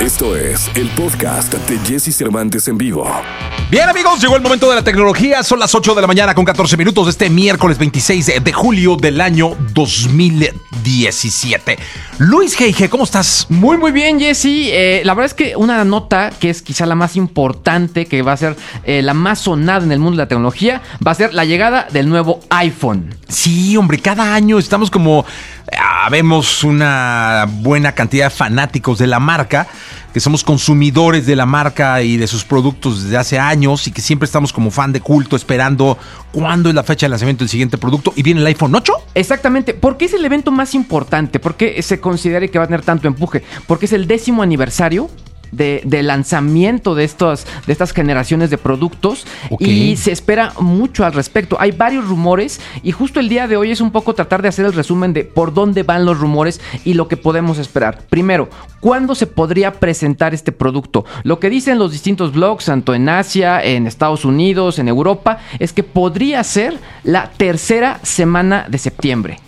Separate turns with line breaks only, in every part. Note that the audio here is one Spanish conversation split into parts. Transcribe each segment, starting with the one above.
Esto es el podcast de Jesse Cervantes en vivo.
Bien amigos, llegó el momento de la tecnología. Son las 8 de la mañana con 14 minutos de este miércoles 26 de julio del año 2017. Luis Geige, ¿cómo estás?
Muy, muy bien, Jesse. Eh, la verdad es que una nota que es quizá la más importante, que va a ser eh, la más sonada en el mundo de la tecnología, va a ser la llegada del nuevo iPhone.
Sí, hombre, cada año estamos como... ah, vemos una buena cantidad de fanáticos de la marca, que somos consumidores de la marca y de sus productos desde hace años y que siempre estamos como fan de culto esperando cuándo es la fecha de lanzamiento del siguiente producto y viene el iPhone 8.
Exactamente. ¿Por qué es el evento más importante? ¿Por qué se considera que va a tener tanto empuje? Porque es el décimo aniversario. De, de lanzamiento de, estos, de estas generaciones de productos y se espera mucho al respecto. Hay varios rumores y justo el día de hoy es un poco tratar de hacer el resumen de por dónde van los rumores y lo que podemos esperar. Primero, ¿cuándo se podría presentar este producto? Lo que dicen los distintos blogs, tanto en Asia, en Estados Unidos, en Europa, es que podría ser la tercera semana de septiembre.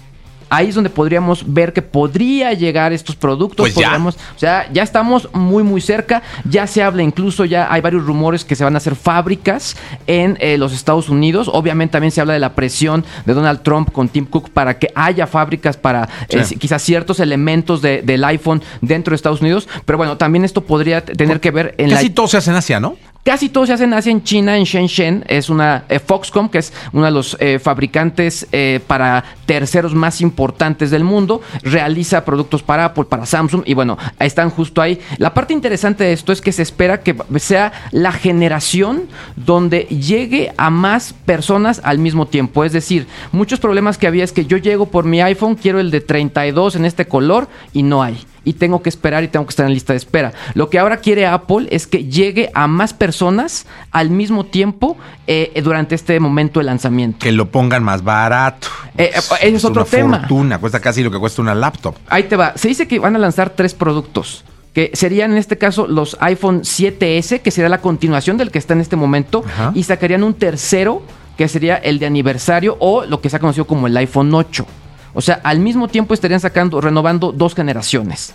Ahí es donde podríamos ver que podría llegar estos productos.
Pues ya.
Podríamos- o sea, ya estamos muy, muy cerca. Ya se habla incluso, ya hay varios rumores que se van a hacer fábricas en eh, los Estados Unidos. Obviamente también se habla de la presión de Donald Trump con Tim Cook para que haya fábricas para eh, quizás ciertos elementos de- del iPhone dentro de Estados Unidos. Pero bueno, también esto podría tener que ver en
Casi
la...
todo se hace en Asia, ¿no?
Casi todo se hace en en China, en Shenzhen. Es una eh, Foxconn, que es uno de los eh, fabricantes eh, para terceros más importantes del mundo. Realiza productos para Apple, para Samsung. Y bueno, están justo ahí. La parte interesante de esto es que se espera que sea la generación donde llegue a más personas al mismo tiempo. Es decir, muchos problemas que había es que yo llego por mi iPhone, quiero el de 32 en este color y no hay y tengo que esperar y tengo que estar en lista de espera. Lo que ahora quiere Apple es que llegue a más personas al mismo tiempo eh, durante este momento de lanzamiento.
Que lo pongan más barato.
Eh, eh, es otro
una
tema.
fortuna, cuesta casi lo que cuesta una laptop.
Ahí te va. Se dice que van a lanzar tres productos. Que serían en este caso los iPhone 7S, que sería la continuación del que está en este momento.
Ajá.
Y sacarían un tercero, que sería el de aniversario o lo que se ha conocido como el iPhone 8. O sea, al mismo tiempo estarían sacando, renovando dos generaciones.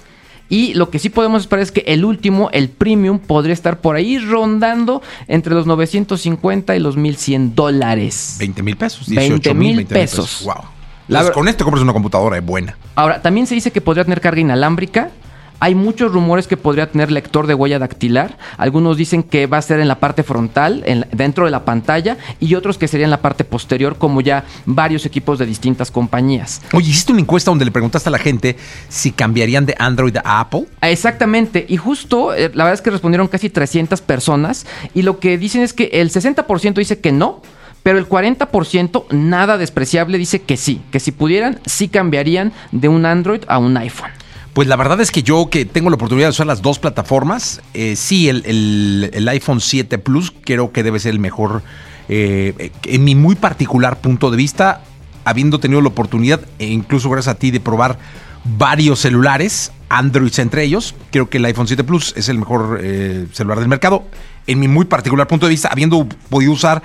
Y lo que sí podemos esperar es que el último, el premium, podría estar por ahí rondando entre los 950 y los 1100 dólares.
20 mil pesos.
20
18
mil
20 mil
pesos.
Wow. Entonces, con esto compras una computadora buena.
Ahora, también se dice que podría tener carga inalámbrica. Hay muchos rumores que podría tener lector de huella dactilar. Algunos dicen que va a ser en la parte frontal, en dentro de la pantalla, y otros que sería en la parte posterior, como ya varios equipos de distintas compañías.
Oye, hiciste una encuesta donde le preguntaste a la gente si cambiarían de Android a Apple.
Ah, Exactamente, y justo eh, la verdad es que respondieron casi 300 personas, y lo que dicen es que el 60% dice que no. Pero el 40%, nada despreciable, dice que sí, que si pudieran, sí cambiarían de un Android a un iPhone.
Pues la verdad es que yo que tengo la oportunidad de usar las dos plataformas, eh, sí, el, iPhone 7 Plus creo que debe ser el mejor, eh, en mi muy particular punto de vista, habiendo tenido la oportunidad, e incluso gracias a ti, de probar varios celulares, Androids entre ellos, creo que el iPhone 7 Plus es el mejor eh, celular del mercado, en mi muy particular punto de vista, habiendo podido usar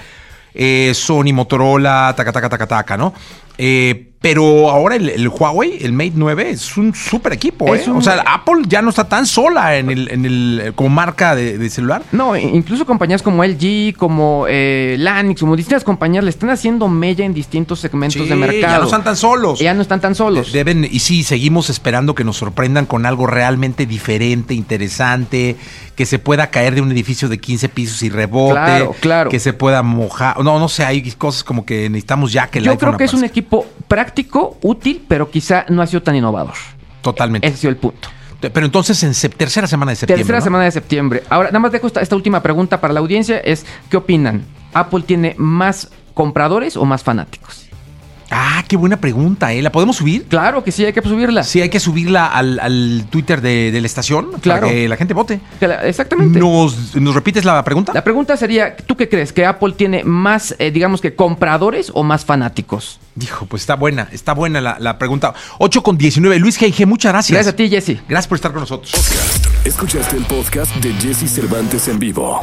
eh, Sony, Motorola, taca, taca, taca, taca, ¿no? Eh, Pero ahora el, el Huawei, el Mate 9, es un super equipo, ¿eh?
un-
O sea, Apple ya no está tan sola en el, en el como marca de, de celular.
No, incluso compañías como LG, como eh, Lanix, como distintas compañías le están haciendo mella en distintos segmentos
Sí,
de mercado.
ya no están tan solos.
Ya no están tan solos.
Deben, y sí, seguimos esperando que nos sorprendan con algo realmente diferente, interesante, que se pueda caer de un edificio de 15 pisos y rebote,
Claro, claro.
que se pueda mojar. No, no sé, hay cosas como que necesitamos ya que el
Yo
iPhone
creo que es un equipo práctico, útil, pero quizá no ha sido tan innovador.
Totalmente.
Ese ha sido el punto.
Pero entonces en tercera semana de septiembre.
Tercera
¿no?
semana de septiembre. Ahora, nada más dejo esta, esta última pregunta para la audiencia, es ¿qué opinan? ¿Apple tiene más compradores o más fanáticos?
Ah, qué buena pregunta, ¿eh? ¿La podemos subir?
Claro que sí, hay que subirla.
Sí, hay que subirla al, al Twitter de, de la estación
Claro.
para que la gente vote.
Exactamente.
¿Nos, ¿Nos repites la pregunta?
La pregunta sería, ¿tú qué crees? ¿Que Apple tiene más, eh, digamos que, compradores o más fanáticos?
Dijo, pues está buena, está buena la, la pregunta. 8 con 19. Luis G.G., muchas gracias.
Gracias a ti, Jesse.
Gracias por estar con nosotros.
Podcast. Escuchaste el podcast de Jesse Cervantes en vivo.